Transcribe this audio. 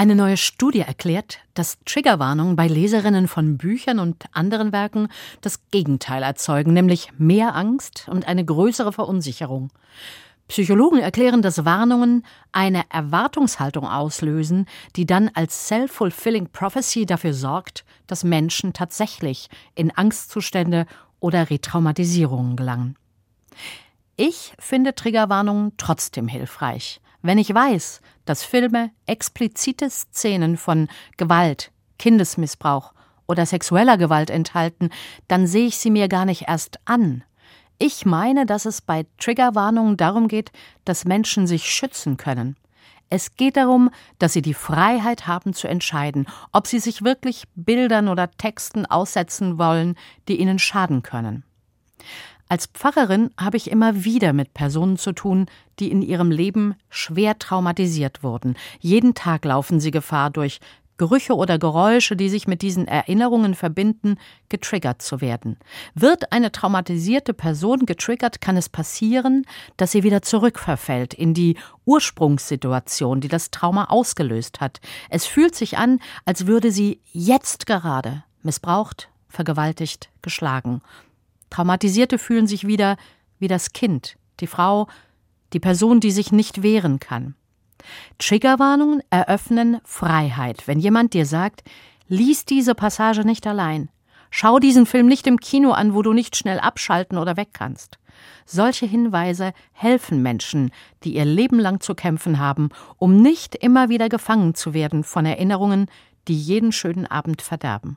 Eine neue Studie erklärt, dass Triggerwarnungen bei Leserinnen von Büchern und anderen Werken das Gegenteil erzeugen, nämlich mehr Angst und eine größere Verunsicherung. Psychologen erklären, dass Warnungen eine Erwartungshaltung auslösen, die dann als self-fulfilling prophecy dafür sorgt, dass Menschen tatsächlich in Angstzustände oder Retraumatisierungen gelangen. Ich finde Triggerwarnungen trotzdem hilfreich. Wenn ich weiß, dass Filme explizite Szenen von Gewalt, Kindesmissbrauch oder sexueller Gewalt enthalten, dann sehe ich sie mir gar nicht erst an. Ich meine, dass es bei Triggerwarnungen darum geht, dass Menschen sich schützen können. Es geht darum, dass sie die Freiheit haben zu entscheiden, ob sie sich wirklich Bildern oder Texten aussetzen wollen, die ihnen schaden können. Als Pfarrerin habe ich immer wieder mit Personen zu tun, die in ihrem Leben schwer traumatisiert wurden. Jeden Tag laufen sie Gefahr, durch Gerüche oder Geräusche, die sich mit diesen Erinnerungen verbinden, getriggert zu werden. Wird eine traumatisierte Person getriggert, kann es passieren, dass sie wieder zurückverfällt in die Ursprungssituation, die das Trauma ausgelöst hat. Es fühlt sich an, als würde sie jetzt gerade missbraucht, vergewaltigt, geschlagen. Traumatisierte fühlen sich wieder wie das Kind, die Frau, die Person, die sich nicht wehren kann. Triggerwarnungen eröffnen Freiheit. Wenn jemand dir sagt, lies diese Passage nicht allein, schau diesen Film nicht im Kino an, wo du nicht schnell abschalten oder weg kannst. Solche Hinweise helfen Menschen, die ihr Leben lang zu kämpfen haben, um nicht immer wieder gefangen zu werden von Erinnerungen, die jeden schönen Abend verderben.